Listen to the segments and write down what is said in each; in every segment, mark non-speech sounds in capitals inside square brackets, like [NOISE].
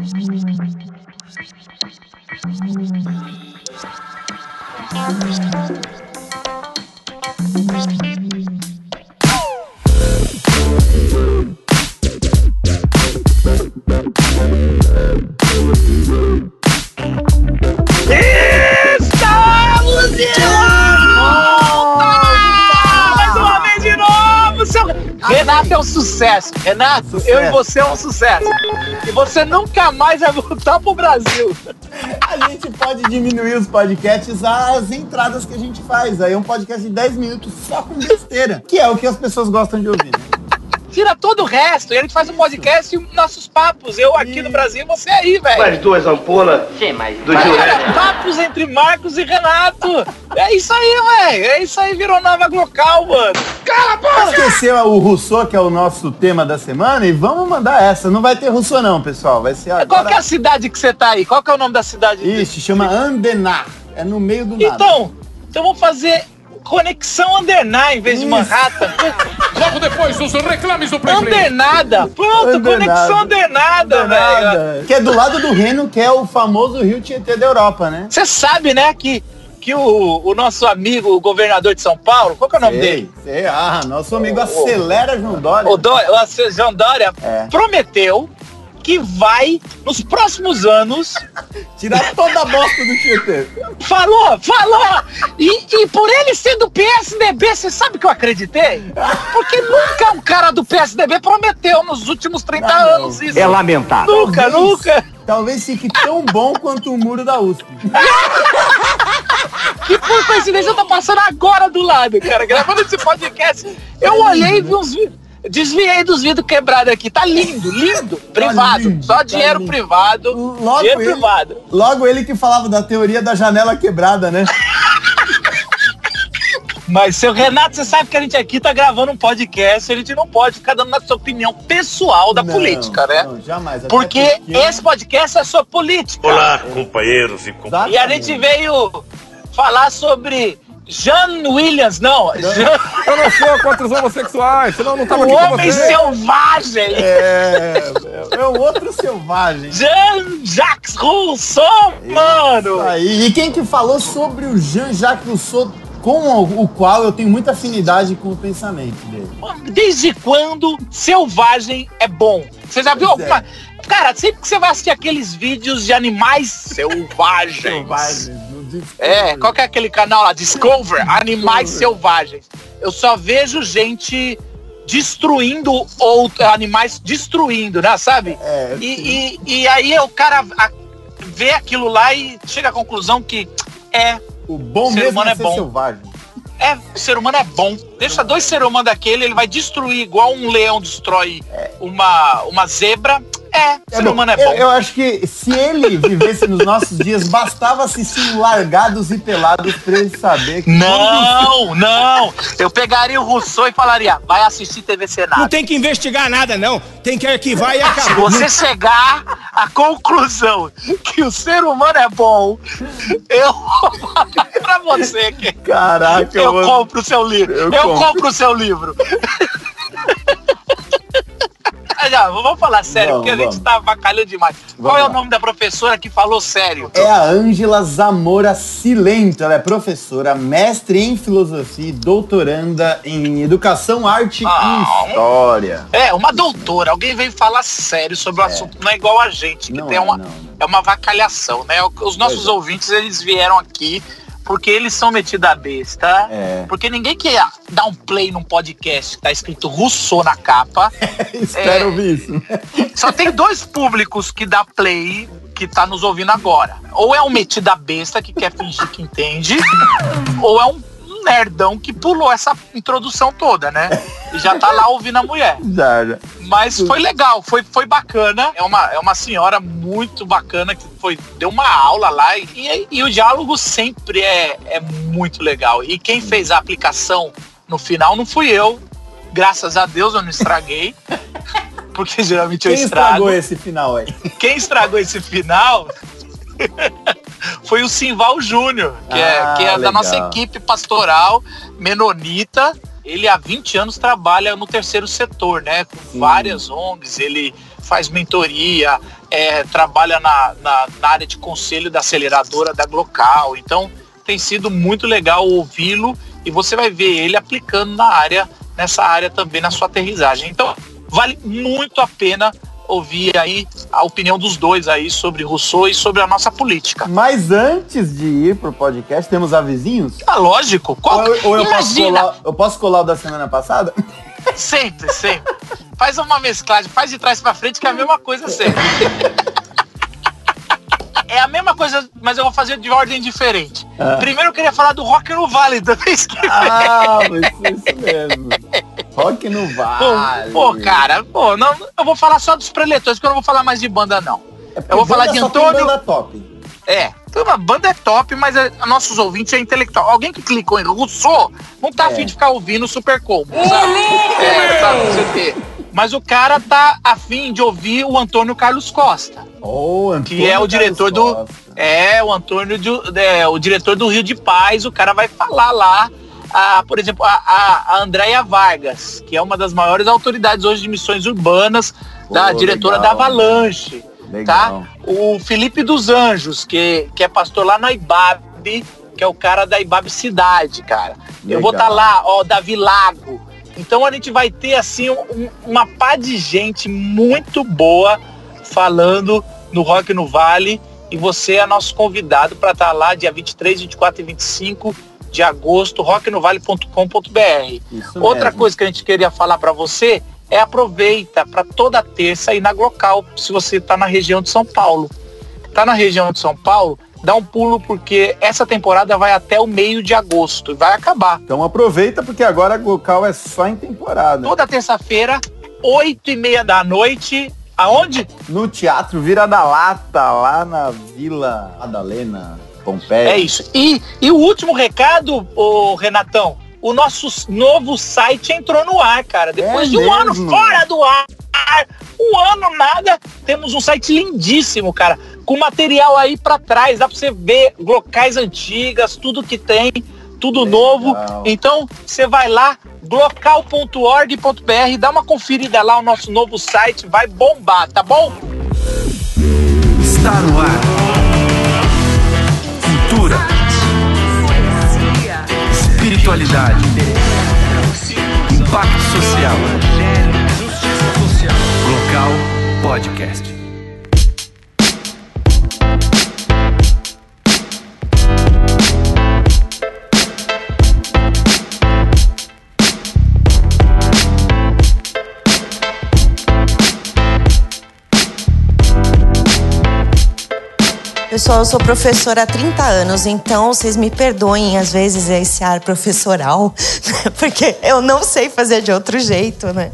Estamos Renato é um sucesso. Renato, Sucesso. eu e você é um sucesso. E você nunca mais vai voltar pro Brasil. A gente pode diminuir os podcasts às entradas que a gente faz. Aí é um podcast de 10 minutos só com besteira. Que é o que as pessoas gostam de ouvir. Né? Tira todo o resto e a gente faz um podcast e nossos papos. Eu aqui no Brasil e você aí, velho. Mais duas ampolas Sim, mas. do. Cara, papos entre Marcos e Renato. É isso aí, velho. É isso aí, virou nova local, mano. Cala a boca! Esqueceu o Rousseau, que é o nosso tema da semana, e vamos mandar essa. Não vai ter Rousseau não, pessoal. Vai ser agora... Qual que é a cidade que você tá aí? Qual que é o nome da cidade? Ixi, chama Andenar. É no meio do nada. Então, então vamos fazer conexão Anderná em vez de. Manhattan. [LAUGHS] Logo depois dos reclames do Play. Andernada. Pronto, Andernada. conexão Andernada, velho. Que é do lado do Reno, que é o famoso Rio Tietê da Europa, né? Você sabe, né, que, que o, o nosso amigo, o governador de São Paulo, qual que é o nome dele? Sei, sei. Ah, nosso amigo ô. Acelera João Dória. O, Dória, o João Dória É. prometeu que vai, nos próximos anos, Tirar toda a bosta do Tietê. Falou, falou! E, e por ele ser do PSDB, você sabe que eu acreditei? Porque nunca um cara do PSDB prometeu nos últimos 30 Ah, não. anos isso. É lamentável. Nunca, Talvez- nunca. Talvez fique tão bom quanto o muro da USP. [LAUGHS] E por coincidência eu tô passando agora do lado, cara. Gravando esse podcast, eu olhei e vi uns vídeos. Desviei dos vidros quebrados aqui. Tá lindo, lindo. Privado. lindo, Só tá dinheiro lindo. privado. Logo dinheiro ele, privado. logo ele que falava da teoria da janela quebrada, né? [LAUGHS] Mas, seu Renato, você sabe que a gente aqui tá gravando um podcast, a gente não pode ficar dando nossa opinião pessoal da Não, política, né? Não, jamais. até Porque esse podcast é sobre política. Olá, companheiros e companheiras. E a gente veio falar sobre Jean Williams, não, Jean, Eu não sou contra os homossexuais, senão eu não tava o aqui com homem você. selvagem. É, é o outro selvagem. Jean-Jacques Rousseau, mano. Aí, e quem que falou sobre o Jean-Jacques Rousseau, com o, o qual eu tenho muita afinidade com o pensamento dele? Desde quando selvagem é bom? Você já viu Pois é. alguma... Cara, sempre que você vai assistir aqueles vídeos de animais [LAUGHS] selvagens. Discovery. É, qual que é aquele canal lá? Discover, Animais Selvagens. Eu só vejo gente destruindo ou animais destruindo, né? Sabe? É, E, e, e aí o cara a- vê aquilo lá e chega à conclusão que é, O bom ser humano é é bom. selvagem. é, o ser humano é bom. Deixa dois seres humanos daquele, ele vai destruir igual um leão destrói uma, uma zebra. É, ser bom. humano é Eu, bom. eu acho que se ele vivesse nos nossos dias, bastava assistir largados e pelados pra ele saber que Não, não. Eu pegaria o Rousseau e falaria, vai assistir TV Senado. Não tem que investigar nada, não. Tem que arquivar e Se acabou. você chegar à conclusão que o ser humano é bom, eu vou falar [LAUGHS] pra você que Caraca, eu vou- compro o seu livro. Eu Eu, compro o seu livro. Já, vamos falar sério, Vamos, porque a gente vamos. tá avacalhando demais. Qual é lá. o nome da professora que falou sério? É a Ângela Zamora Silento. Ela é professora, mestre em filosofia e doutoranda em educação, arte Ah, e história. É, uma doutora. Alguém veio falar sério sobre o assunto. Não é igual a gente, que Não tem é, uma, não, não. é uma vacalhação, né? Os nossos Pois é. ouvintes, eles vieram aqui porque eles são metidos a besta. É. Porque ninguém quer dar um play num podcast que tá escrito Rousseau na capa. [LAUGHS] Espero É. ouvir isso. Só tem dois públicos que dá play que tá nos ouvindo agora. Ou é um metido a besta que quer fingir que entende, ou é um nerdão que pulou essa introdução toda, né? E já tá lá ouvindo a mulher. [LAUGHS] Já, já. Mas foi legal, foi, foi bacana. É uma, é uma senhora muito bacana que foi, deu uma aula lá e, e, e o diálogo sempre é, é muito legal. E quem fez a aplicação no final não fui eu. Graças a Deus eu não estraguei. [LAUGHS] Porque geralmente eu Quem estrago. estragou esse final aí? Quem estragou esse final [LAUGHS] foi o Simval Júnior, que, Ah, é, que é da nossa equipe pastoral menonita. Ele há 20 anos trabalha no terceiro setor, né? Com Sim. várias ONGs, ele faz mentoria, é, trabalha na, na, na, área de conselho da aceleradora da Glocal. Então tem sido muito legal ouvi-lo e você vai ver ele aplicando na área, nessa área também na sua aterrissagem. Então vale muito a pena ouvir aí a opinião dos dois aí sobre Rousseau e sobre a nossa política. Mas antes de ir pro podcast, temos avizinhos? Ah, lógico. Qual... Ou, ou eu, posso colar, eu posso colar o da semana passada? [LAUGHS] Sempre, sempre. Faz uma mesclagem, faz de trás para frente que é a mesma coisa sempre. [LAUGHS] é a mesma coisa, mas eu vou fazer de ordem diferente. Ah. Primeiro eu queria falar do Rock no Vale da vez que Ah, isso mesmo. Rock no Vale. Pô, pô, cara, pô, não, eu vou falar só dos preletores, porque eu não vou falar mais de banda, não. É eu vou falar de Antônio. Banda top. É, então a banda é top, mas é, nossos ouvintes é intelectual. Alguém que clicou em Rousseau não tá é. afim de ficar ouvindo Super Combo, sabe? É, sabe, não sei o quê. Mas o cara tá afim de ouvir o Antônio Carlos Costa. Oh, Antônio que é o diretor Carlos do. Costa. É, o Antônio, de, é, o diretor do Rio de Paz. O cara vai falar lá. A, por exemplo, a, a, a Andréia Vargas, que é uma das maiores autoridades hoje de missões urbanas, da diretora legal. da Avalanche. Legal. Tá? O Felipe dos Anjos, que, que é pastor lá na Ibabe, que é o cara da Ibabe Cidade, cara. Legal. Eu vou estar tá lá, ó, Davi Lago, então a gente vai ter assim um, uma pá de gente muito boa falando no Rock no Vale e você é nosso convidado para estar tá lá dia 23, 24 e 25 de agosto, rocknovale.com.br. Outra mesmo. coisa que a gente queria falar para você é aproveita para toda terça ir na Glocal, se você está na região de São Paulo. Está na região de São Paulo, dá um pulo porque essa temporada vai até o meio de agosto e vai acabar. Então aproveita porque agora a Glocal é só em temporada. Toda terça-feira, oito e meia da noite, aonde? No Teatro Vira da Lata, lá na Vila Madalena, Pompeia. É isso. E, e o último recado, o Renatão, o nosso novo site entrou no ar, cara. Depois é de um mesmo? ano fora do ar, um ano nada, temos um site lindíssimo, cara com material aí para trás, dá para você ver locais antigas, tudo que tem, tudo Legal. novo. Então, você vai lá, glocal.org.br, dá uma conferida lá o nosso novo site, vai bombar, tá bom? Está no ar. Espiritualidade. Impacto social. Glocal Podcast. Pessoal, eu sou professora há 30 anos, então vocês me perdoem às vezes esse ar professoral, [LAUGHS] porque eu não sei fazer de outro jeito, né?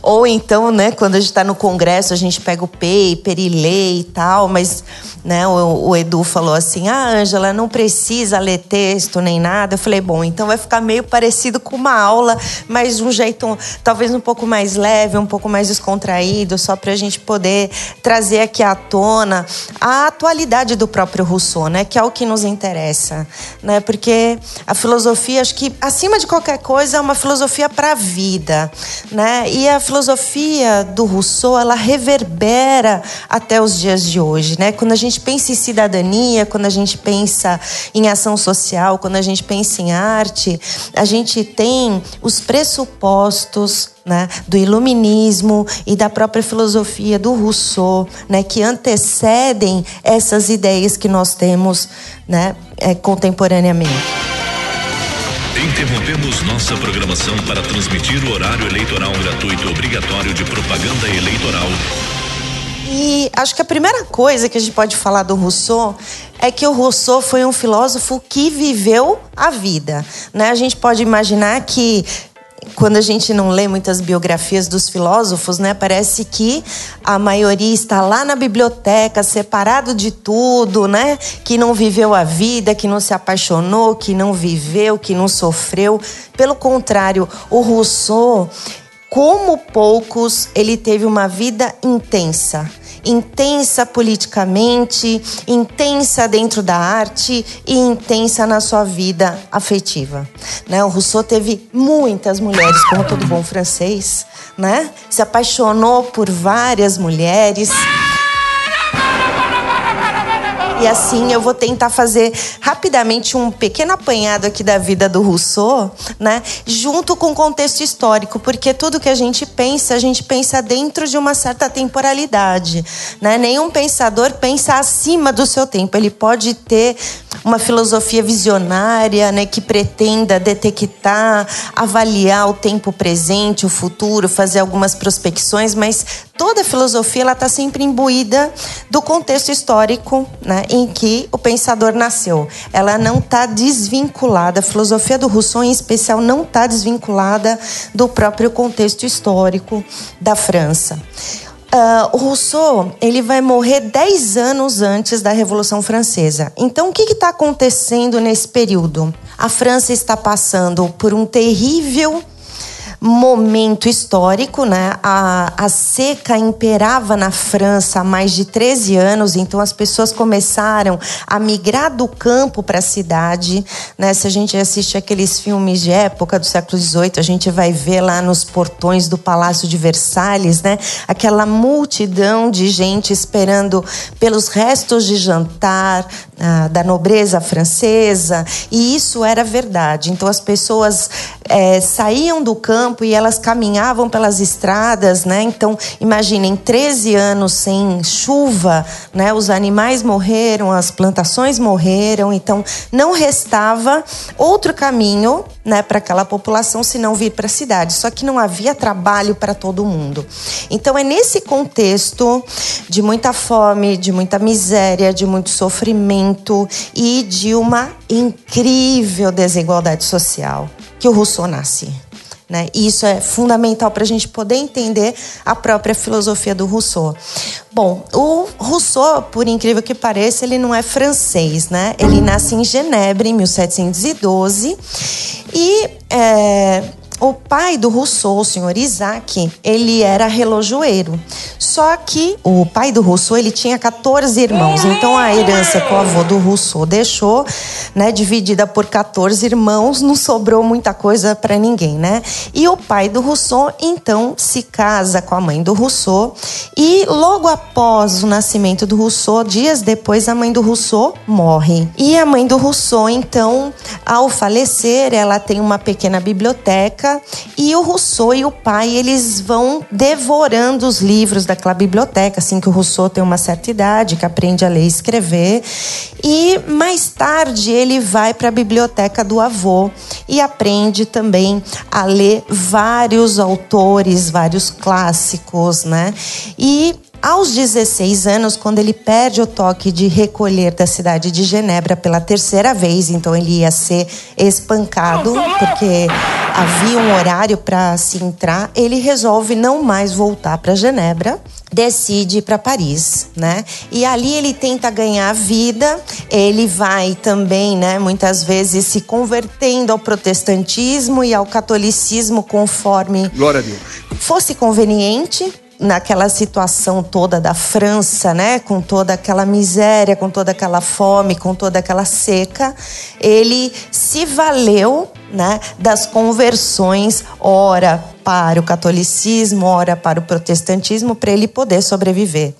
Ou então, né, quando a gente está no congresso, a gente pega o paper e lê e tal, mas né, o, o Edu falou assim: ah, Ângela, não precisa ler texto nem nada. Eu falei: bom, então vai ficar meio parecido com uma aula, mas de um jeito talvez um pouco mais leve, um pouco mais descontraído, só para a gente poder trazer aqui à tona a atualidade do próprio Rousseau, né, que é o que nos interessa, né, porque a filosofia, acho que acima de qualquer coisa, é uma filosofia para a vida, né, e a filosofia do Rousseau, ela reverbera até os dias de hoje, né, quando a gente pensa em cidadania, quando a gente pensa em ação social, quando a gente pensa em arte, a gente tem os pressupostos né, do iluminismo e da própria filosofia do Rousseau, né, que antecedem essas ideias que nós temos né, é, contemporaneamente. Interrompemos nossa programação para transmitir o horário eleitoral gratuito obrigatório de propaganda eleitoral e acho que a primeira coisa que a gente pode falar do Rousseau é que o Rousseau foi um filósofo que viveu a vida. Né? A gente pode imaginar que quando a gente não lê muitas biografias dos filósofos, né, parece que a maioria está lá na biblioteca, separado de tudo, né, que não viveu a vida, que não se apaixonou, que não viveu, que não sofreu. Pelo contrário, o Rousseau como poucos, ele teve uma vida intensa. Intensa politicamente, intensa dentro da arte e intensa na sua vida afetiva. Né? O Rousseau teve muitas mulheres, como todo bom francês, né? Se apaixonou por várias mulheres. E assim eu vou tentar fazer rapidamente um pequeno apanhado aqui da vida do Rousseau, né? Junto com o contexto histórico, porque tudo que a gente pensa, a gente pensa dentro de uma certa temporalidade, né? Nenhum pensador pensa acima do seu tempo. Ele pode ter uma filosofia visionária, né, que pretenda detectar, avaliar o tempo presente, o futuro, fazer algumas prospecções, mas toda filosofia ela está sempre imbuída do contexto histórico né, em que o pensador nasceu. Ela não está desvinculada, a filosofia do Rousseau em especial não está desvinculada do próprio contexto histórico da França. Uh, o Rousseau ele vai morrer 10 anos antes da Revolução Francesa. Então, o que está acontecendo nesse período? A França está passando por um terrível momento histórico, né? A, a seca imperava na França há mais de 13 anos, então as pessoas começaram a migrar do campo para a cidade, né? Se a gente assiste aqueles filmes de época do século XVIII, a gente vai ver lá nos portões do Palácio de Versalhes, né? Aquela multidão de gente esperando pelos restos de jantar ah, da nobreza francesa, e isso era verdade. Então as pessoas é, saíam do campo e elas caminhavam pelas estradas, né? Então, imaginem, 13 anos sem chuva, né? Os animais morreram, as plantações morreram, então não restava outro caminho, né, para aquela população se não vir para a cidade. Só que não havia trabalho para todo mundo. Então é nesse contexto de muita fome, de muita miséria, de muito sofrimento e de uma incrível desigualdade social que o Rousseau nasce. Né? E isso é fundamental para a gente poder entender a própria filosofia do Rousseau. Bom, o Rousseau, por incrível que pareça, ele não é francês, né? Ele nasce em Genebra em 1712 e é, o pai do Rousseau, o senhor Isaac, ele era relojoeiro. Só que o pai do Rousseau, ele tinha 14 irmãos. Então a herança que o avô do Rousseau deixou, né, dividida por 14 irmãos, não sobrou muita coisa para ninguém, né? E o pai do Rousseau, então, se casa com a mãe do Rousseau e logo após o nascimento do Rousseau, dias depois a mãe do Rousseau morre. E a mãe do Rousseau, então, ao falecer, ela tem uma pequena biblioteca e o Rousseau e o pai, eles vão devorando os livros daquela biblioteca, assim que o Rousseau tem uma certa idade, que aprende a ler e escrever. E mais tarde ele vai para a biblioteca do avô e aprende também a ler vários autores, vários clássicos, né? E aos 16 anos, quando ele perde o toque de recolher da cidade de Genebra pela terceira vez, então ele ia ser espancado, porque havia um horário para se entrar, ele resolve não mais voltar para Genebra decide ir para Paris, né? E ali ele tenta ganhar vida, ele vai também, né, muitas vezes se convertendo ao protestantismo e ao catolicismo conforme Glória a Deus. fosse conveniente, naquela situação toda da França, né, com toda aquela miséria, com toda aquela fome, com toda aquela seca, ele se valeu, né, das conversões, ora para o catolicismo, ora para o protestantismo, para ele poder sobreviver.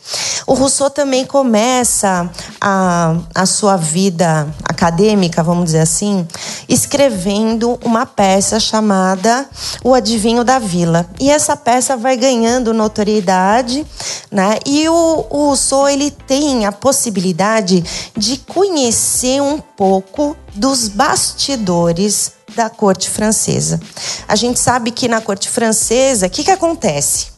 O Rousseau também começa a, a sua vida acadêmica, vamos dizer assim, escrevendo uma peça chamada O Adivinho da Vila. E essa peça vai ganhando notoriedade, né? E o, o Rousseau ele tem a possibilidade de conhecer um pouco dos bastidores da corte francesa. A gente sabe que na corte francesa, o que, que acontece?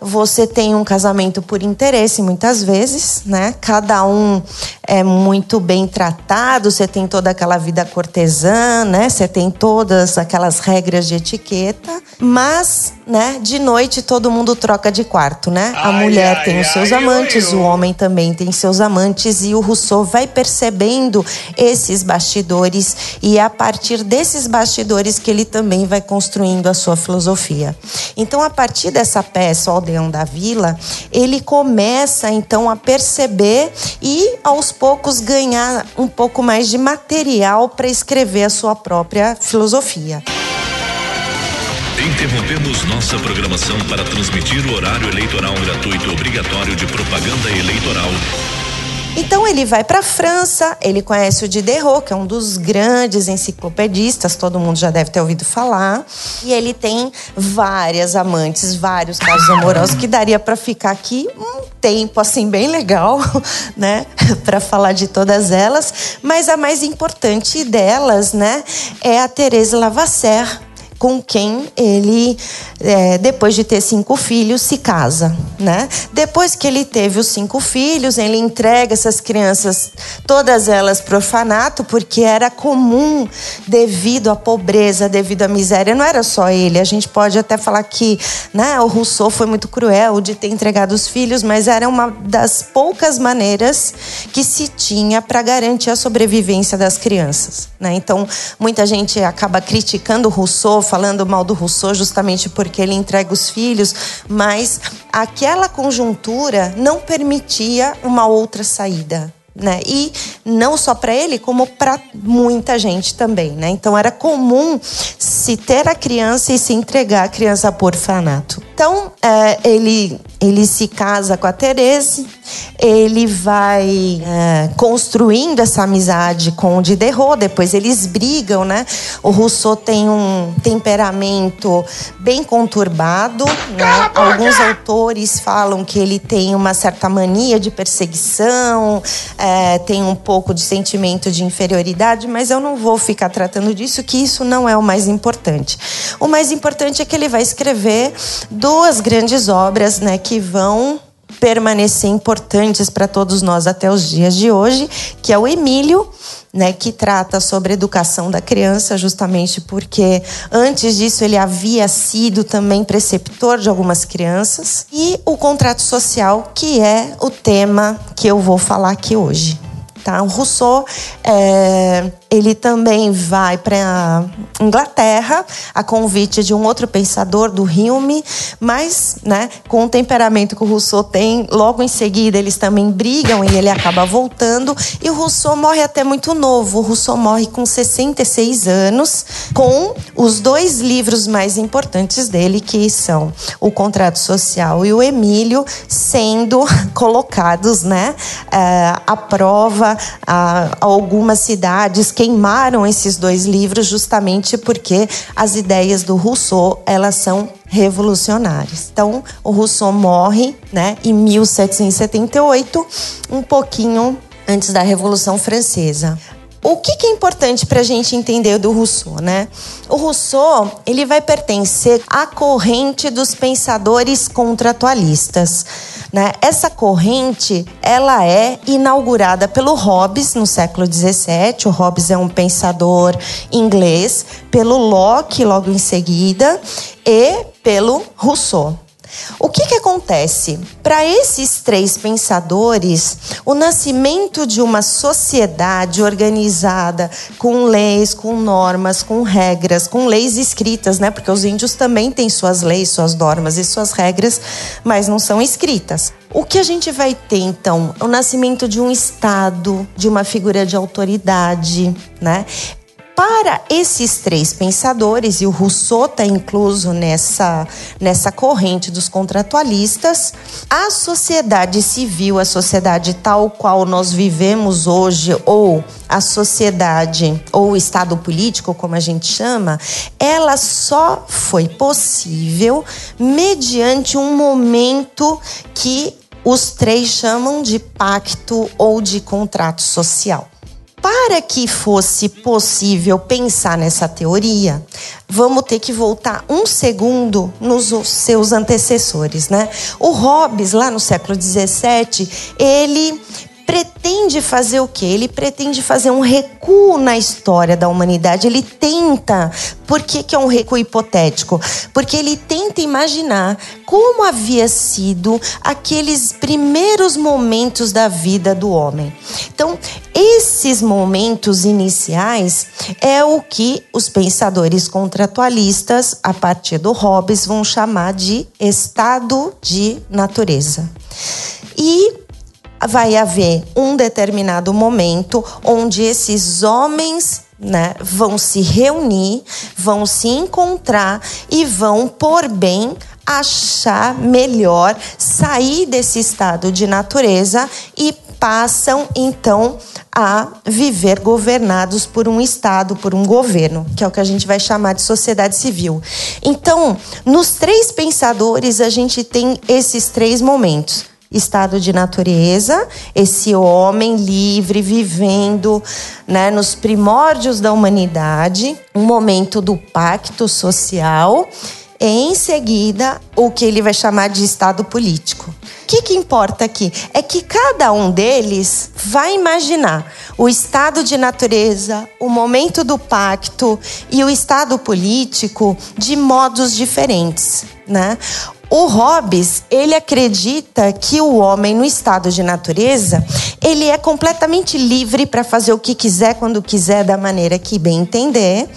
Você tem um casamento por interesse, muitas vezes, né? Cada um é muito bem tratado, você tem toda aquela vida cortesã, né? Você tem todas aquelas regras de etiqueta, mas, né, de noite todo mundo troca de quarto, né? A Ai, mulher ai, tem os seus amantes, o homem também tem seus amantes e o Rousseau vai percebendo esses bastidores e é a partir desses bastidores que ele também vai construindo a sua filosofia. Então, a partir dessa peça, O Aldeão da Vila, ele começa então a perceber e aos poucos ganhar um pouco mais de material para escrever a sua própria filosofia. Interrompemos nossa programação para transmitir o horário eleitoral gratuito obrigatório de propaganda eleitoral. Então ele vai para a França, ele conhece o Diderot, que é um dos grandes enciclopedistas, todo mundo já deve ter ouvido falar, e ele tem várias amantes, vários casos amorosos que daria para ficar aqui um tempo assim bem legal, [LAUGHS] né, [LAUGHS] para falar de todas elas, mas a mais importante delas, né, é a Thérèse Lavasseur, com quem ele, é, depois de ter cinco filhos, se casa. Né? Depois que ele teve os cinco filhos, ele entrega essas crianças, todas elas para o orfanato, porque era comum, devido à pobreza, devido à miséria. Não era só ele. A gente pode até falar que né, o Rousseau foi muito cruel de ter entregado os filhos, mas era uma das poucas maneiras que se tinha para garantir a sobrevivência das crianças. Né? Então, muita gente acaba criticando o Rousseau falando mal do Rousseau justamente porque ele entrega os filhos, mas aquela conjuntura não permitia uma outra saída. Né? E não só para ele, como para muita gente também, né? Então era comum se ter a criança e se entregar a criança por orfanato. Então é, ele ele se casa com a Terese, ele vai é, construindo essa amizade com o Diderot, depois eles brigam, né? O Rousseau tem um temperamento bem conturbado, né? Alguns autores falam que ele tem uma certa mania de perseguição, é, tem um pouco de sentimento de inferioridade, mas eu não vou ficar tratando disso, que isso não é o mais importante. O mais importante é que ele vai escrever duas grandes obras, né? que vão permanecer importantes para todos nós até os dias de hoje, que é o Emílio, né, que trata sobre educação da criança, justamente porque antes disso ele havia sido também preceptor de algumas crianças, e o contrato social, que é o tema que eu vou falar aqui hoje. Tá? O Rousseau é, ele também vai para Inglaterra a convite de um outro pensador do Hume, mas, né, com o temperamento que o Rousseau tem, logo em seguida eles também brigam e ele acaba voltando e o Rousseau morre até muito novo. O Rousseau morre com 66 anos, com os dois livros mais importantes dele, que são O Contrato Social e o Emílio, sendo [LAUGHS] colocados, né, eh, à prova a algumas cidades queimaram esses dois livros justamente porque as ideias do Rousseau, elas são revolucionárias. Então, o Rousseau morre, né, em 1778, um pouquinho antes da Revolução Francesa. O que, que é importante para a gente entender do Rousseau, né? O Rousseau ele vai pertencer à corrente dos pensadores contratualistas. Né? Essa corrente ela é inaugurada pelo Hobbes no século XVII. O Hobbes é um pensador inglês, pelo Locke logo em seguida e pelo Rousseau. O que, que acontece? Para esses três pensadores, o nascimento de uma sociedade organizada com leis, com normas, com regras, com leis escritas, né? Porque os índios também têm suas leis, suas normas e suas regras, mas não são escritas. O que a gente vai ter então? O nascimento de um Estado, de uma figura de autoridade, né? Para esses três pensadores, e o Rousseau está incluso nessa, nessa corrente dos contratualistas, a sociedade civil, a sociedade tal qual nós vivemos hoje, ou a sociedade, ou o Estado político, como a gente chama, ela só foi possível mediante um momento que os três chamam de pacto ou de contrato social. Para que fosse possível pensar nessa teoria, vamos ter que voltar um segundo nos seus antecessores, né? O Hobbes, lá no século XVII, ele pretende fazer o quê? Ele pretende fazer um recuo na história da humanidade. Ele tenta. Por que, que é um recuo hipotético? Porque ele tenta imaginar como havia sido aqueles primeiros momentos da vida do homem. Então, esses momentos iniciais é o que os pensadores contratualistas, a partir do Hobbes, vão chamar de estado de natureza. E vai haver um determinado momento onde esses homens né, vão se reunir, vão se encontrar e vão, por bem, achar melhor sair desse estado de natureza e passam então a viver governados por um Estado, por um governo, que é o que a gente vai chamar de sociedade civil. Então, nos três pensadores, a gente tem esses três momentos estado de natureza, esse homem livre vivendo né, nos primórdios da humanidade, um momento do pacto social, e em seguida o que ele vai chamar de estado político. O que, que importa aqui? É que cada um deles vai imaginar o estado de natureza, o momento do pacto e o estado político de modos diferentes. Né? O Hobbes, ele acredita que o homem no estado de natureza, ele é completamente livre para fazer o que quiser, quando quiser, da maneira que bem entender.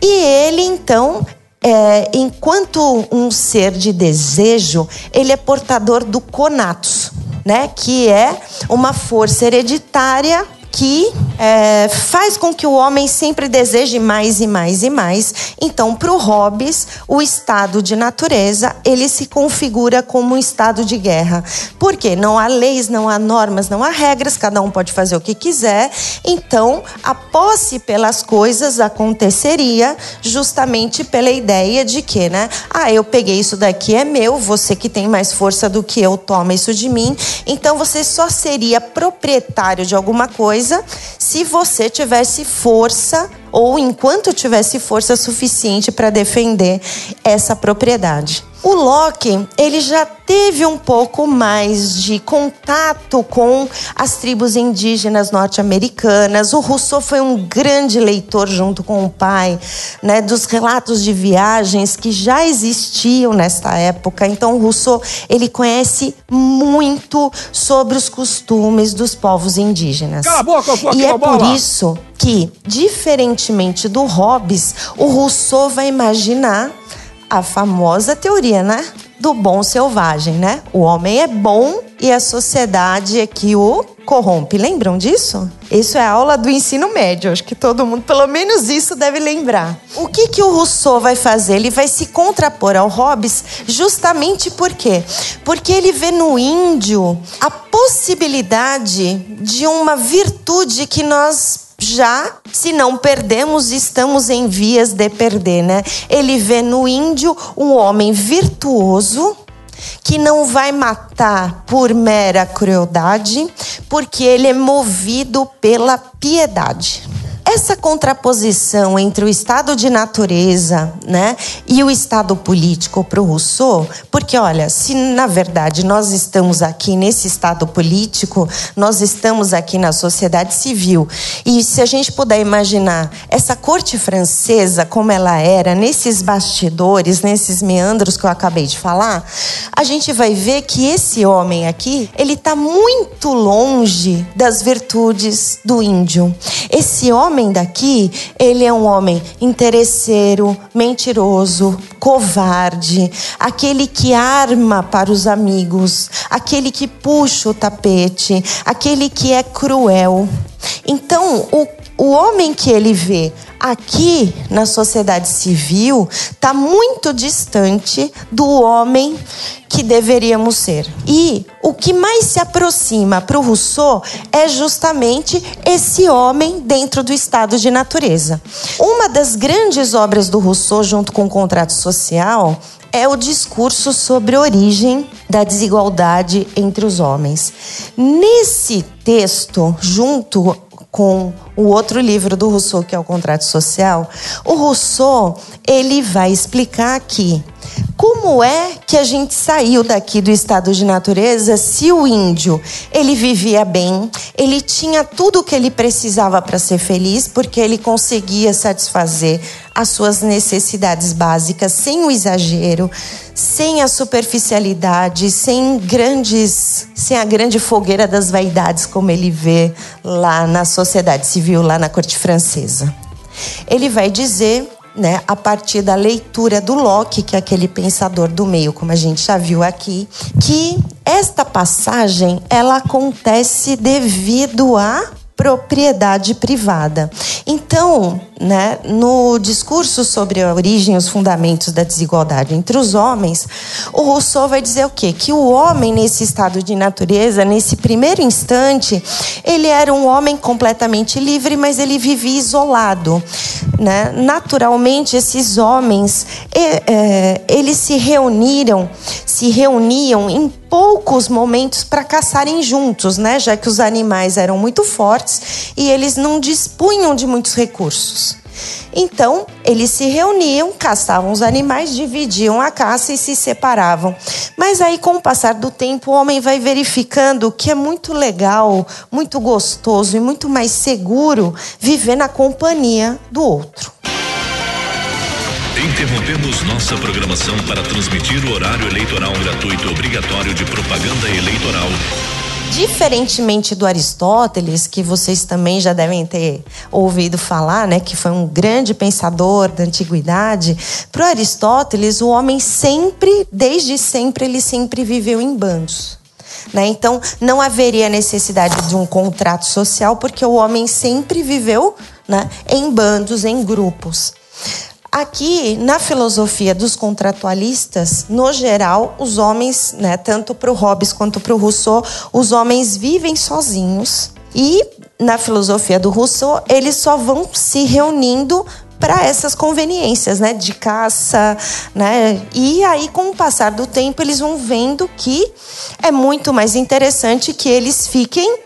E ele, então, é, enquanto um ser de desejo, ele é portador do conatus, né? Que é uma força hereditária que é, faz com que o homem sempre deseje mais e mais e mais. Então, para o Hobbes, o estado de natureza ele se configura como um estado de guerra. Por quê? Não há leis, não há normas, não há regras, cada um pode fazer o que quiser. Então, a posse pelas coisas aconteceria justamente pela ideia de que, né? Ah, eu peguei isso daqui, é meu, você que tem mais força do que eu, toma isso de mim. Então, você só seria proprietário de alguma coisa coisa se você tivesse força ou enquanto tivesse força suficiente para defender essa propriedade. O Locke, ele já teve um pouco mais de contato com as tribos indígenas norte-americanas. O Rousseau foi um grande leitor junto com o pai, né, dos relatos de viagens que já existiam nesta época. Então, o Rousseau, ele conhece muito sobre os costumes dos povos indígenas. Cala a boca, sua e é por isso que, do Hobbes, o Rousseau vai imaginar a famosa teoria, né? Do bom selvagem, né? O homem é bom e a sociedade é que o corrompe. Lembram disso? Isso é aula do ensino médio. Acho que todo mundo, pelo menos isso, deve lembrar. O que, que o Rousseau vai fazer? Ele vai se contrapor ao Hobbes justamente por quê? Porque ele vê no índio a possibilidade de uma virtude que nós já, se não perdemos, estamos em vias de perder, né? Ele vê no índio um homem virtuoso que não vai matar por mera crueldade, porque ele é movido pela piedade. Essa contraposição entre o estado de natureza né, e o estado político para o Rousseau, porque olha, se na verdade nós estamos aqui nesse estado político, nós estamos aqui na sociedade civil, e se a gente puder imaginar essa corte francesa como ela era, nesses bastidores, nesses meandros que eu acabei de falar, a gente vai ver que esse homem aqui, ele está muito longe das virtudes do índio. Esse homem daqui, ele é um homem interesseiro, mentiroso, covarde, aquele que arma para os amigos, aquele que puxa o tapete, aquele que é cruel. Então, o, o homem que ele vê aqui na sociedade civil está muito distante do homem que deveríamos ser. E o que mais se aproxima para o Rousseau é justamente esse homem dentro do estado de natureza. Uma das grandes obras do Rousseau, junto com o contrato social, é o discurso sobre a origem da desigualdade entre os homens. Nesse texto, junto com o outro livro do Rousseau, que é o Contrato Social, o Rousseau, ele vai explicar aqui como é que a gente saiu daqui do estado de natureza se o índio, ele vivia bem, ele tinha tudo o que ele precisava para ser feliz, porque ele conseguia satisfazer as suas necessidades básicas sem o exagero, sem a superficialidade, sem grandes, sem a grande fogueira das vaidades como ele vê lá na sociedade civil, lá na corte francesa. Ele vai dizer né, a partir da leitura do Locke, que é aquele pensador do meio, como a gente já viu aqui, que esta passagem ela acontece devido a propriedade privada. Então, né, no discurso sobre a origem e os fundamentos da desigualdade entre os homens, o Rousseau vai dizer o quê? Que o homem, nesse estado de natureza, nesse primeiro instante, ele era um homem completamente livre, mas ele vivia isolado. Né? Naturalmente, esses homens, é, eles se reuniram, se reuniam em poucos momentos para caçarem juntos, né? Já que os animais eram muito fortes e eles não dispunham de muitos recursos. Então, eles se reuniam, caçavam os animais, dividiam a caça e se separavam. Mas aí, com o passar do tempo, o homem vai verificando que é muito legal, muito gostoso e muito mais seguro viver na companhia do outro. Interrompemos nossa programação para transmitir o horário eleitoral gratuito obrigatório de propaganda eleitoral. Diferentemente do Aristóteles, que vocês também já devem ter ouvido falar, né, que foi um grande pensador da antiguidade, para Aristóteles o homem sempre, desde sempre, ele sempre viveu em bandos. Né? Então, não haveria necessidade de um contrato social, porque o homem sempre viveu né, em bandos, em grupos. Aqui, na filosofia dos contratualistas, no geral, os homens, né, tanto para o Hobbes quanto para o Rousseau, os homens vivem sozinhos. E na filosofia do Rousseau, eles só vão se reunindo para essas conveniências, né, de caça, né? E aí com o passar do tempo eles vão vendo que é muito mais interessante que eles fiquem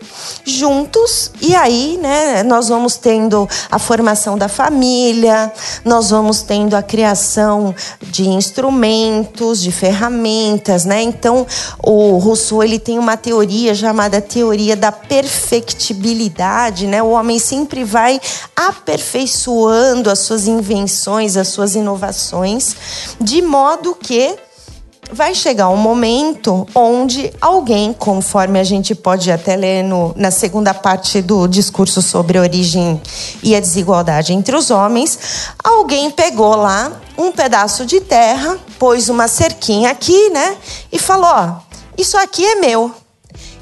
juntos e aí, né, nós vamos tendo a formação da família, nós vamos tendo a criação de instrumentos, de ferramentas, né? Então, o Rousseau ele tem uma teoria chamada teoria da perfectibilidade, né? O homem sempre vai aperfeiçoando as suas invenções, as suas inovações, de modo que vai chegar um momento onde alguém, conforme a gente pode até ler no, na segunda parte do discurso sobre a origem e a desigualdade entre os homens, alguém pegou lá um pedaço de terra, pôs uma cerquinha aqui, né? E falou: ó, isso aqui é meu.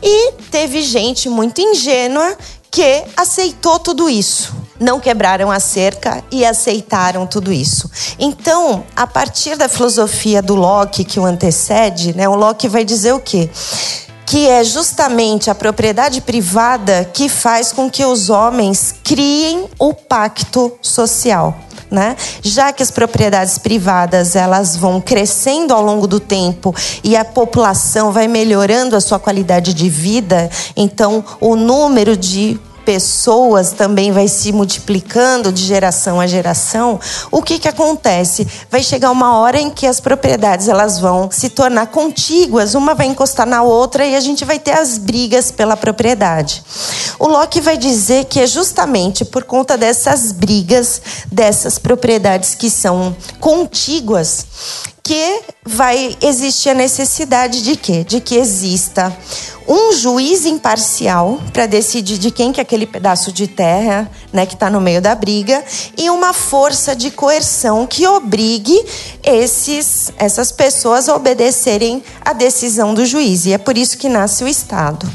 E teve gente muito ingênua que aceitou tudo isso não quebraram a cerca e aceitaram tudo isso. Então, a partir da filosofia do Locke que o antecede, né, o Locke vai dizer o quê? Que é justamente a propriedade privada que faz com que os homens criem o pacto social. Né? Já que as propriedades privadas elas vão crescendo ao longo do tempo e a população vai melhorando a sua qualidade de vida, então o número de pessoas também vai se multiplicando de geração a geração, o que que acontece? Vai chegar uma hora em que as propriedades elas vão se tornar contíguas, uma vai encostar na outra e a gente vai ter as brigas pela propriedade. O Locke vai dizer que é justamente por conta dessas brigas, dessas propriedades que são contíguas, que vai existir a necessidade de quê? De que exista um juiz imparcial para decidir de quem que é aquele pedaço de terra, né, que está no meio da briga, e uma força de coerção que obrigue esses, essas pessoas a obedecerem à decisão do juiz. E é por isso que nasce o Estado.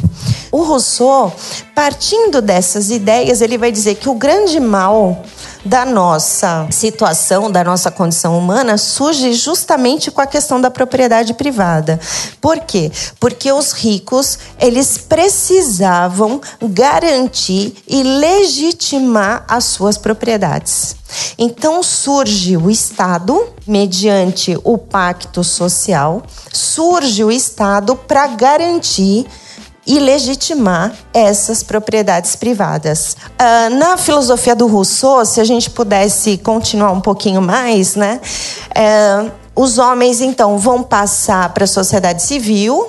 O Rousseau, partindo dessas ideias, ele vai dizer que o grande mal da nossa situação, da nossa condição humana, surge justamente com a questão da propriedade privada. Por quê? Porque os ricos, eles precisavam garantir e legitimar as suas propriedades. Então surge o Estado, mediante o pacto social, surge o Estado para garantir e legitimar essas propriedades privadas. Uh, na filosofia do Rousseau, se a gente pudesse continuar um pouquinho mais, né? Uh, os homens então vão passar para a sociedade civil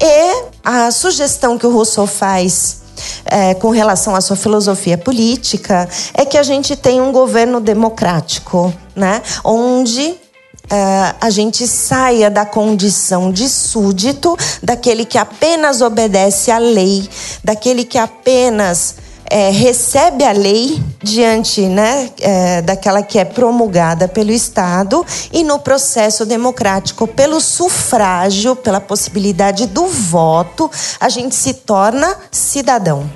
e a sugestão que o Rousseau faz é, com relação à sua filosofia política é que a gente tem um governo democrático, né? Onde Uh, a gente saia da condição de súdito, daquele que apenas obedece à lei, daquele que apenas é, recebe a lei diante né, é, daquela que é promulgada pelo Estado e no processo democrático, pelo sufrágio, pela possibilidade do voto, a gente se torna cidadão.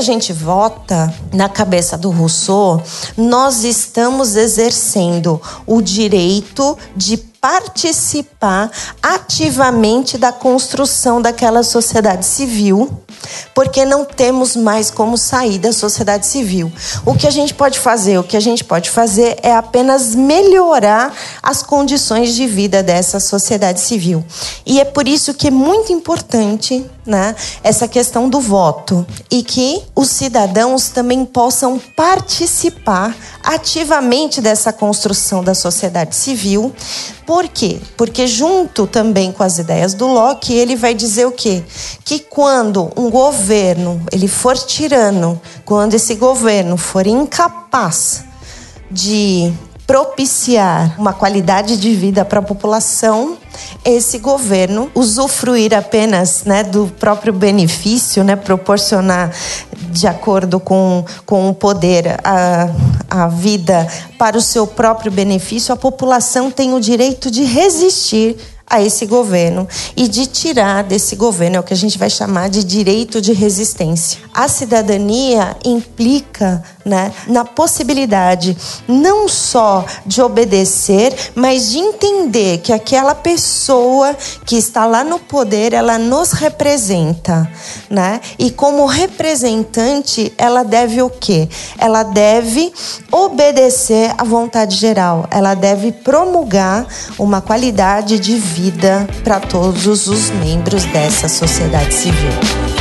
A gente vota na cabeça do Rousseau, nós estamos exercendo o direito de participar ativamente da construção daquela sociedade civil, porque não temos mais como sair da sociedade civil. O que a gente pode fazer? O que a gente pode fazer é apenas melhorar as condições de vida dessa sociedade civil. E é por isso que é muito importante né, essa questão do voto e que os cidadãos também possam participar ativamente dessa construção da sociedade civil. Por quê? Porque junto também com as ideias do Locke, ele vai dizer o quê? Que quando um governo ele for tirano, quando esse governo for incapaz de propiciar uma qualidade de vida para a população, esse governo usufruir apenas né, do próprio benefício, né, proporcionar de acordo com, com o poder a, a vida para o seu próprio benefício, a população tem o direito de resistir a esse governo e de tirar desse governo é o que a gente vai chamar de direito de resistência. A cidadania implica né, na possibilidade não só de obedecer, mas de entender que aquela pessoa que está lá no poder, ela nos representa, né? E como representante, ela deve o quê? Ela deve obedecer à vontade geral. Ela deve promulgar uma qualidade de vida para todos os membros dessa sociedade civil.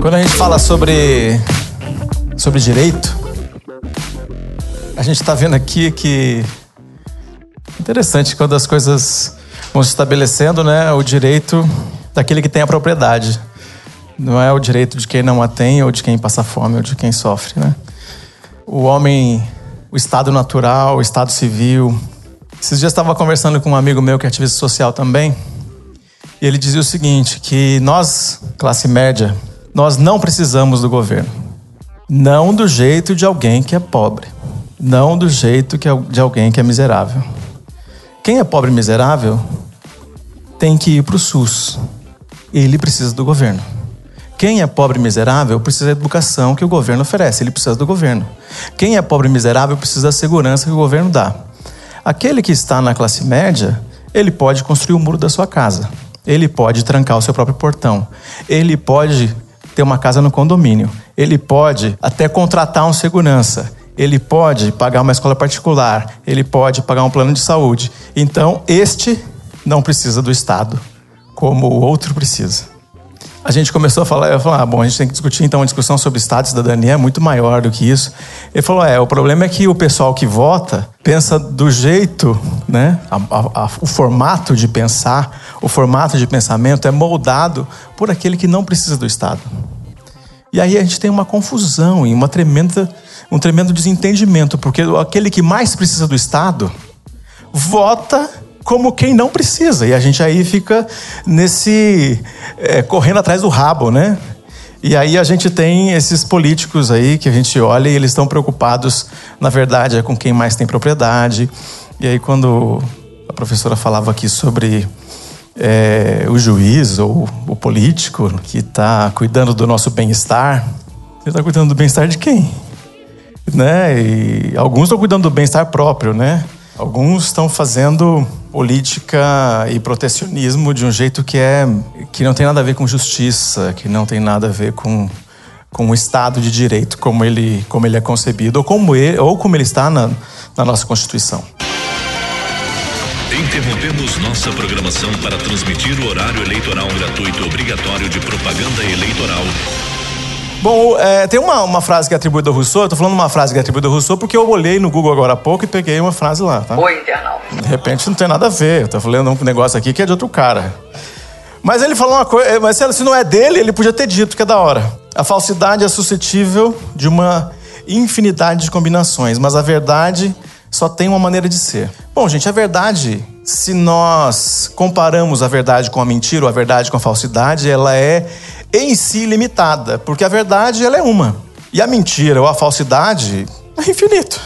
Quando a gente fala sobre, sobre direito, a gente está vendo aqui que interessante quando as coisas vão se estabelecendo, né? O direito daquele que tem a propriedade. Não é o direito de quem não a tem, ou de quem passa fome, ou de quem sofre, né? O homem, o estado natural, o estado civil. Esses dias estava conversando com um amigo meu que é ativista social também, e ele dizia o seguinte, que nós, classe média, nós não precisamos do governo. Não do jeito de alguém que é pobre. Não do jeito que é de alguém que é miserável. Quem é pobre e miserável tem que ir para o SUS. Ele precisa do governo. Quem é pobre e miserável precisa da educação que o governo oferece. Ele precisa do governo. Quem é pobre e miserável precisa da segurança que o governo dá. Aquele que está na classe média, ele pode construir o muro da sua casa. Ele pode trancar o seu próprio portão. Ele pode ter uma casa no condomínio. Ele pode até contratar um segurança. Ele pode pagar uma escola particular. Ele pode pagar um plano de saúde. Então, este não precisa do Estado, como o outro precisa. A gente começou a falar, eu falei, ah, bom, a gente tem que discutir então uma discussão sobre Estado e cidadania é muito maior do que isso. Ele falou, é, o problema é que o pessoal que vota pensa do jeito, né, a, a, a, o formato de pensar, o formato de pensamento é moldado por aquele que não precisa do Estado. E aí a gente tem uma confusão e uma tremenda, um tremendo desentendimento, porque aquele que mais precisa do Estado vota como quem não precisa. E a gente aí fica nesse. É, correndo atrás do rabo, né? E aí a gente tem esses políticos aí que a gente olha e eles estão preocupados, na verdade, é com quem mais tem propriedade. E aí quando a professora falava aqui sobre é, o juiz ou o político que está cuidando do nosso bem-estar, ele está cuidando do bem-estar de quem? Né? E alguns estão cuidando do bem-estar próprio, né? Alguns estão fazendo política e protecionismo de um jeito que é que não tem nada a ver com justiça, que não tem nada a ver com, com o Estado de Direito como ele, como ele é concebido ou como ele, ou como ele está na, na nossa Constituição. Interrompemos nossa programação para transmitir o horário eleitoral gratuito obrigatório de propaganda eleitoral Bom, é, tem uma, uma frase que é atribuída ao Rousseau, eu tô falando uma frase que é atribuída ao Rousseau porque eu olhei no Google agora há pouco e peguei uma frase lá, tá? Oi, internauta. De repente não tem nada a ver, eu tô falando um negócio aqui que é de outro cara. Mas ele falou uma coisa, mas se não é dele, ele podia ter dito que é da hora. A falsidade é suscetível de uma infinidade de combinações, mas a verdade só tem uma maneira de ser. Bom, gente, a verdade se nós comparamos a verdade com a mentira ou a verdade com a falsidade, ela é em si limitada, porque a verdade ela é uma e a mentira ou a falsidade é infinito.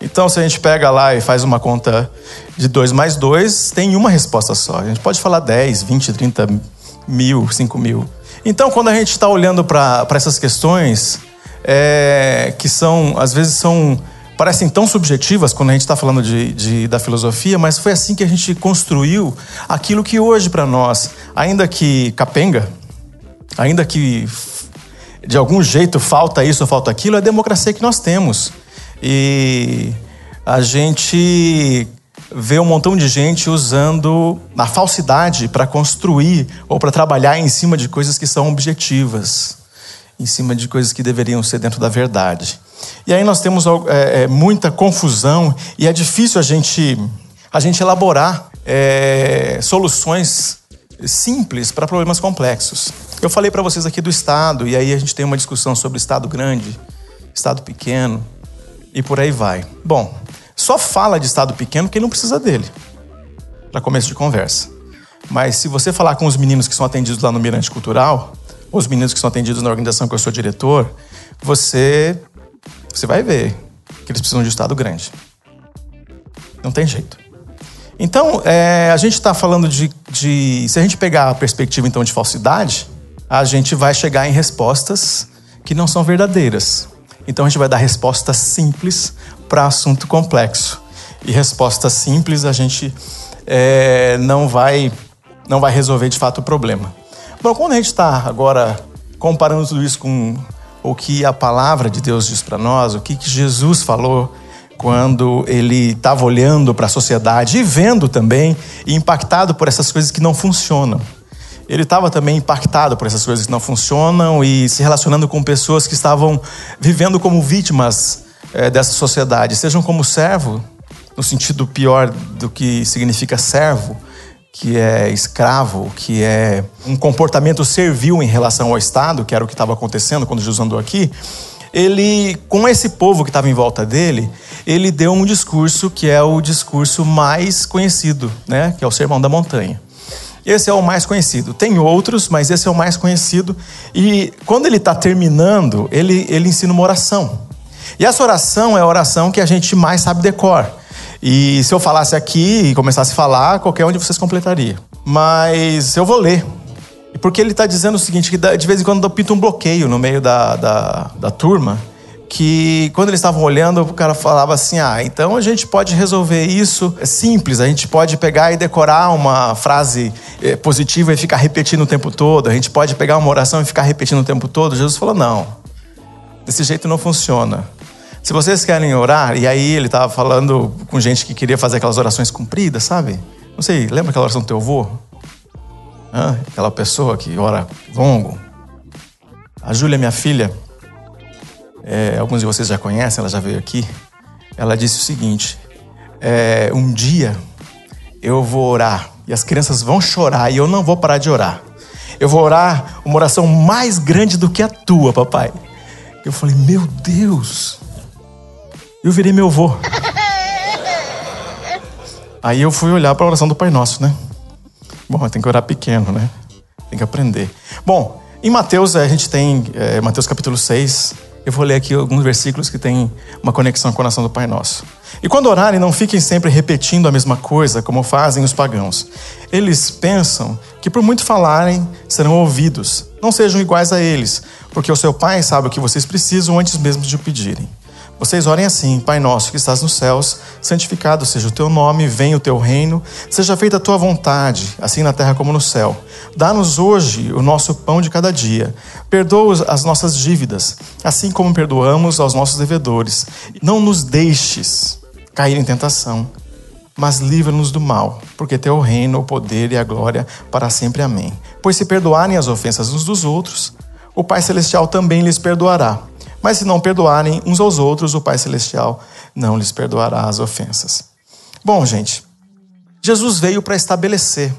Então, se a gente pega lá e faz uma conta de 2 mais 2, tem uma resposta só. A gente pode falar 10, 20, 30 mil, 5 mil. Então, quando a gente está olhando para essas questões, é, que são, às vezes, são parecem tão subjetivas quando a gente está falando de, de, da filosofia, mas foi assim que a gente construiu aquilo que hoje para nós, ainda que capenga, ainda que de algum jeito falta isso ou falta aquilo, é a democracia que nós temos. E a gente vê um montão de gente usando a falsidade para construir ou para trabalhar em cima de coisas que são objetivas, em cima de coisas que deveriam ser dentro da verdade. E aí nós temos é, é, muita confusão e é difícil a gente, a gente elaborar é, soluções simples para problemas complexos. Eu falei para vocês aqui do Estado, e aí a gente tem uma discussão sobre Estado grande, Estado pequeno, e por aí vai. Bom, só fala de Estado pequeno quem não precisa dele, para começo de conversa. Mas se você falar com os meninos que são atendidos lá no Mirante Cultural, ou os meninos que são atendidos na organização que eu sou diretor, você, você vai ver que eles precisam de um Estado grande. Não tem jeito. Então, é, a gente está falando de, de. Se a gente pegar a perspectiva então de falsidade, a gente vai chegar em respostas que não são verdadeiras. Então a gente vai dar respostas simples para assunto complexo. E respostas simples a gente é, não vai não vai resolver de fato o problema. Bom, quando a gente está agora comparando tudo isso com o que a palavra de Deus diz para nós, o que, que Jesus falou quando ele estava olhando para a sociedade e vendo também e impactado por essas coisas que não funcionam ele estava também impactado por essas coisas que não funcionam e se relacionando com pessoas que estavam vivendo como vítimas é, dessa sociedade, sejam como servo, no sentido pior do que significa servo, que é escravo, que é um comportamento servil em relação ao Estado, que era o que estava acontecendo quando Jesus andou aqui. Ele, com esse povo que estava em volta dele, ele deu um discurso que é o discurso mais conhecido, né? Que é o Sermão da Montanha. Esse é o mais conhecido. Tem outros, mas esse é o mais conhecido. E quando ele está terminando, ele, ele ensina uma oração. E essa oração é a oração que a gente mais sabe decor. E se eu falasse aqui e começasse a falar, qualquer um de vocês completaria. Mas eu vou ler. Porque ele está dizendo o seguinte: que de vez em quando pinta um bloqueio no meio da, da, da turma que quando eles estavam olhando, o cara falava assim: ah, então a gente pode resolver isso é simples, a gente pode pegar e decorar uma frase eh, positiva e ficar repetindo o tempo todo, a gente pode pegar uma oração e ficar repetindo o tempo todo. Jesus falou: não, desse jeito não funciona. Se vocês querem orar, e aí ele estava falando com gente que queria fazer aquelas orações compridas, sabe? Não sei, lembra aquela oração do teu avô? Hã? Aquela pessoa que ora longo. A Júlia, minha filha, é, alguns de vocês já conhecem, ela já veio aqui. Ela disse o seguinte: é, um dia eu vou orar e as crianças vão chorar e eu não vou parar de orar. Eu vou orar uma oração mais grande do que a tua, papai. Eu falei, meu Deus. Eu virei meu avô. [LAUGHS] Aí eu fui olhar para a oração do Pai Nosso, né? Bom, tem que orar pequeno, né? Tem que aprender. Bom, em Mateus, a gente tem é, Mateus capítulo 6, eu vou ler aqui alguns versículos que têm uma conexão com a oração do Pai Nosso. E quando orarem, não fiquem sempre repetindo a mesma coisa, como fazem os pagãos. Eles pensam que por muito falarem, serão ouvidos. Não sejam iguais a eles, porque o seu Pai sabe o que vocês precisam antes mesmo de o pedirem. Vocês orem assim: Pai nosso que estás nos céus, santificado seja o teu nome, venha o teu reino, seja feita a tua vontade, assim na terra como no céu. Dá-nos hoje o nosso pão de cada dia. Perdoa as nossas dívidas, assim como perdoamos aos nossos devedores. Não nos deixes cair em tentação, mas livra-nos do mal, porque teu reino, o poder e a glória para sempre. Amém. Pois se perdoarem as ofensas uns dos outros, o Pai celestial também lhes perdoará. Mas se não perdoarem uns aos outros, o Pai Celestial não lhes perdoará as ofensas. Bom, gente, Jesus veio para estabelecer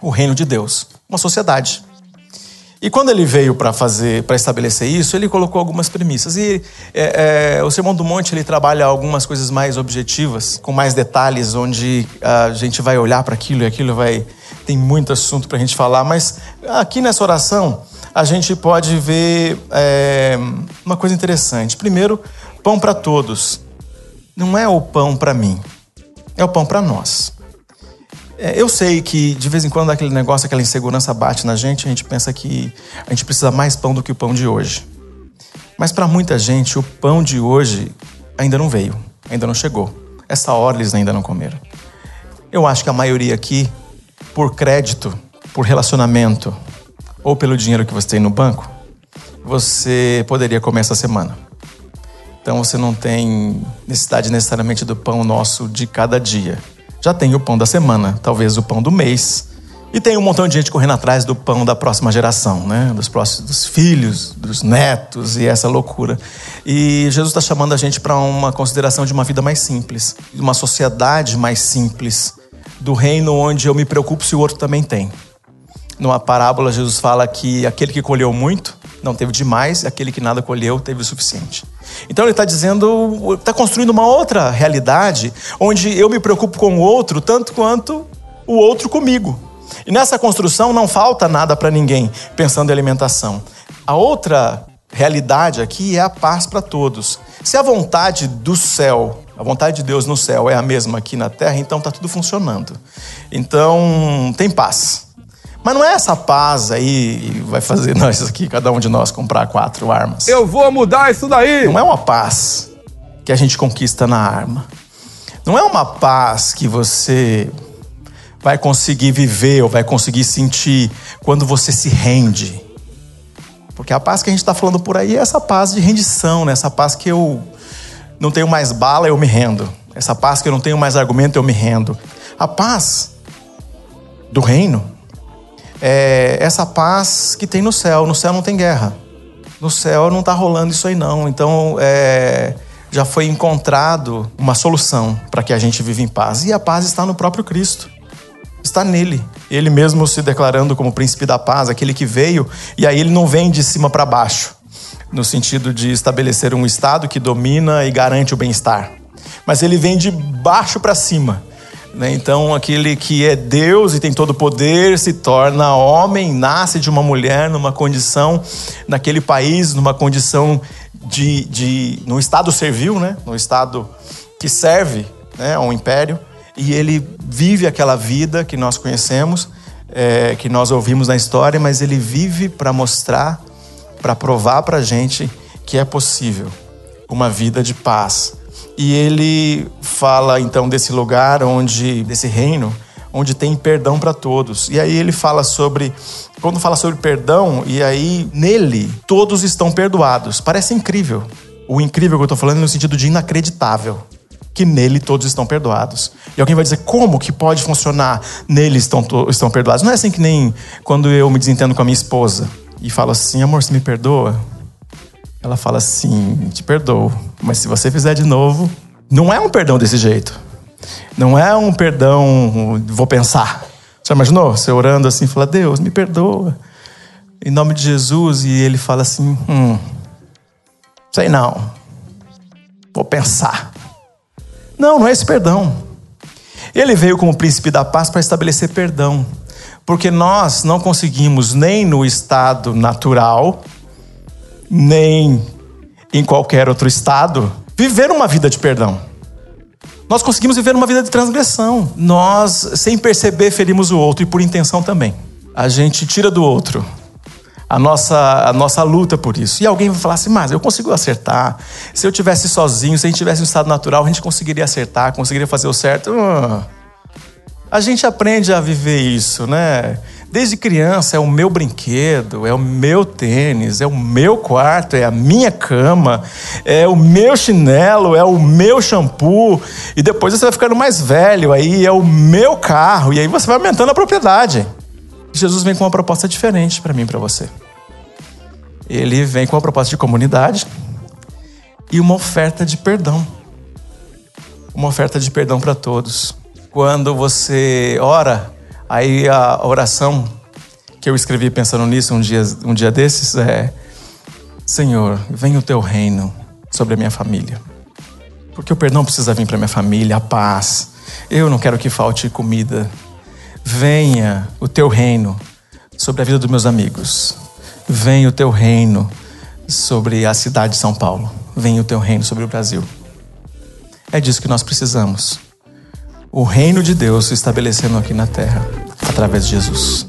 o reino de Deus, uma sociedade. E quando ele veio para fazer, para estabelecer isso, ele colocou algumas premissas. E é, é, o Sermão do Monte ele trabalha algumas coisas mais objetivas, com mais detalhes, onde a gente vai olhar para aquilo e aquilo vai tem muito assunto para a gente falar. Mas aqui nessa oração a gente pode ver é, uma coisa interessante. Primeiro, pão para todos. Não é o pão para mim, é o pão para nós. É, eu sei que de vez em quando aquele negócio, aquela insegurança bate na gente, a gente pensa que a gente precisa mais pão do que o pão de hoje. Mas para muita gente, o pão de hoje ainda não veio, ainda não chegou. Essa hora eles ainda não comeram. Eu acho que a maioria aqui, por crédito, por relacionamento ou pelo dinheiro que você tem no banco, você poderia comer essa semana. Então você não tem necessidade necessariamente do pão nosso de cada dia já tem o pão da semana, talvez o pão do mês. E tem um montão de gente correndo atrás do pão da próxima geração, né? Dos próximos dos filhos, dos netos e essa loucura. E Jesus está chamando a gente para uma consideração de uma vida mais simples, de uma sociedade mais simples, do reino onde eu me preocupo se o outro também tem. Numa parábola, Jesus fala que aquele que colheu muito não teve demais, aquele que nada colheu teve o suficiente. Então ele está dizendo, está construindo uma outra realidade, onde eu me preocupo com o outro tanto quanto o outro comigo. E nessa construção não falta nada para ninguém, pensando em alimentação. A outra realidade aqui é a paz para todos. Se a vontade do céu, a vontade de Deus no céu é a mesma aqui na terra, então está tudo funcionando. Então tem paz. Mas não é essa paz aí vai fazer [LAUGHS] nós aqui, cada um de nós, comprar quatro armas. Eu vou mudar isso daí! Não é uma paz que a gente conquista na arma. Não é uma paz que você vai conseguir viver ou vai conseguir sentir quando você se rende. Porque a paz que a gente está falando por aí é essa paz de rendição, né? essa paz que eu não tenho mais bala, eu me rendo. Essa paz que eu não tenho mais argumento, eu me rendo. A paz do reino é essa paz que tem no céu. No céu não tem guerra. No céu não está rolando isso aí não. Então é, já foi encontrado uma solução para que a gente viva em paz. E a paz está no próprio Cristo. Está nele. Ele mesmo se declarando como príncipe da paz, aquele que veio, e aí ele não vem de cima para baixo, no sentido de estabelecer um estado que domina e garante o bem-estar. Mas ele vem de baixo para cima? Então, aquele que é Deus e tem todo o poder se torna homem, nasce de uma mulher numa condição, naquele país, numa condição de. de no estado servil, né? no estado que serve né? a um império, e ele vive aquela vida que nós conhecemos, é, que nós ouvimos na história, mas ele vive para mostrar, para provar para a gente que é possível uma vida de paz e ele fala então desse lugar onde, desse reino, onde tem perdão para todos. E aí ele fala sobre, quando fala sobre perdão, e aí nele todos estão perdoados. Parece incrível. O incrível que eu estou falando é no sentido de inacreditável. Que nele todos estão perdoados. E alguém vai dizer, como que pode funcionar? Nele estão, estão perdoados. Não é assim que nem quando eu me desentendo com a minha esposa e falo assim, amor, você me perdoa? Ela fala assim: te perdoo, mas se você fizer de novo, não é um perdão desse jeito. Não é um perdão, vou pensar. Você imaginou? Você orando assim, fala: Deus, me perdoa. Em nome de Jesus, e ele fala assim: hum, sei não, vou pensar. Não, não é esse perdão. Ele veio como príncipe da paz para estabelecer perdão, porque nós não conseguimos nem no estado natural nem em qualquer outro estado, viver uma vida de perdão. Nós conseguimos viver uma vida de transgressão. Nós, sem perceber, ferimos o outro e por intenção também. A gente tira do outro a nossa, a nossa luta por isso. E alguém vai falar assim, mas eu consigo acertar. Se eu tivesse sozinho, se a gente tivesse um estado natural, a gente conseguiria acertar, conseguiria fazer o certo. Uh, a gente aprende a viver isso, né? Desde criança é o meu brinquedo, é o meu tênis, é o meu quarto, é a minha cama, é o meu chinelo, é o meu shampoo. E depois você vai ficando mais velho, aí é o meu carro, e aí você vai aumentando a propriedade. Jesus vem com uma proposta diferente para mim para você. Ele vem com uma proposta de comunidade e uma oferta de perdão. Uma oferta de perdão para todos. Quando você ora, Aí a oração que eu escrevi pensando nisso um dia, um dia desses é: Senhor, venha o teu reino sobre a minha família. Porque o perdão precisa vir para minha família, a paz. Eu não quero que falte comida. Venha o teu reino sobre a vida dos meus amigos. Venha o teu reino sobre a cidade de São Paulo. Venha o teu reino sobre o Brasil. É disso que nós precisamos. O reino de Deus se estabelecendo aqui na terra através de Jesus.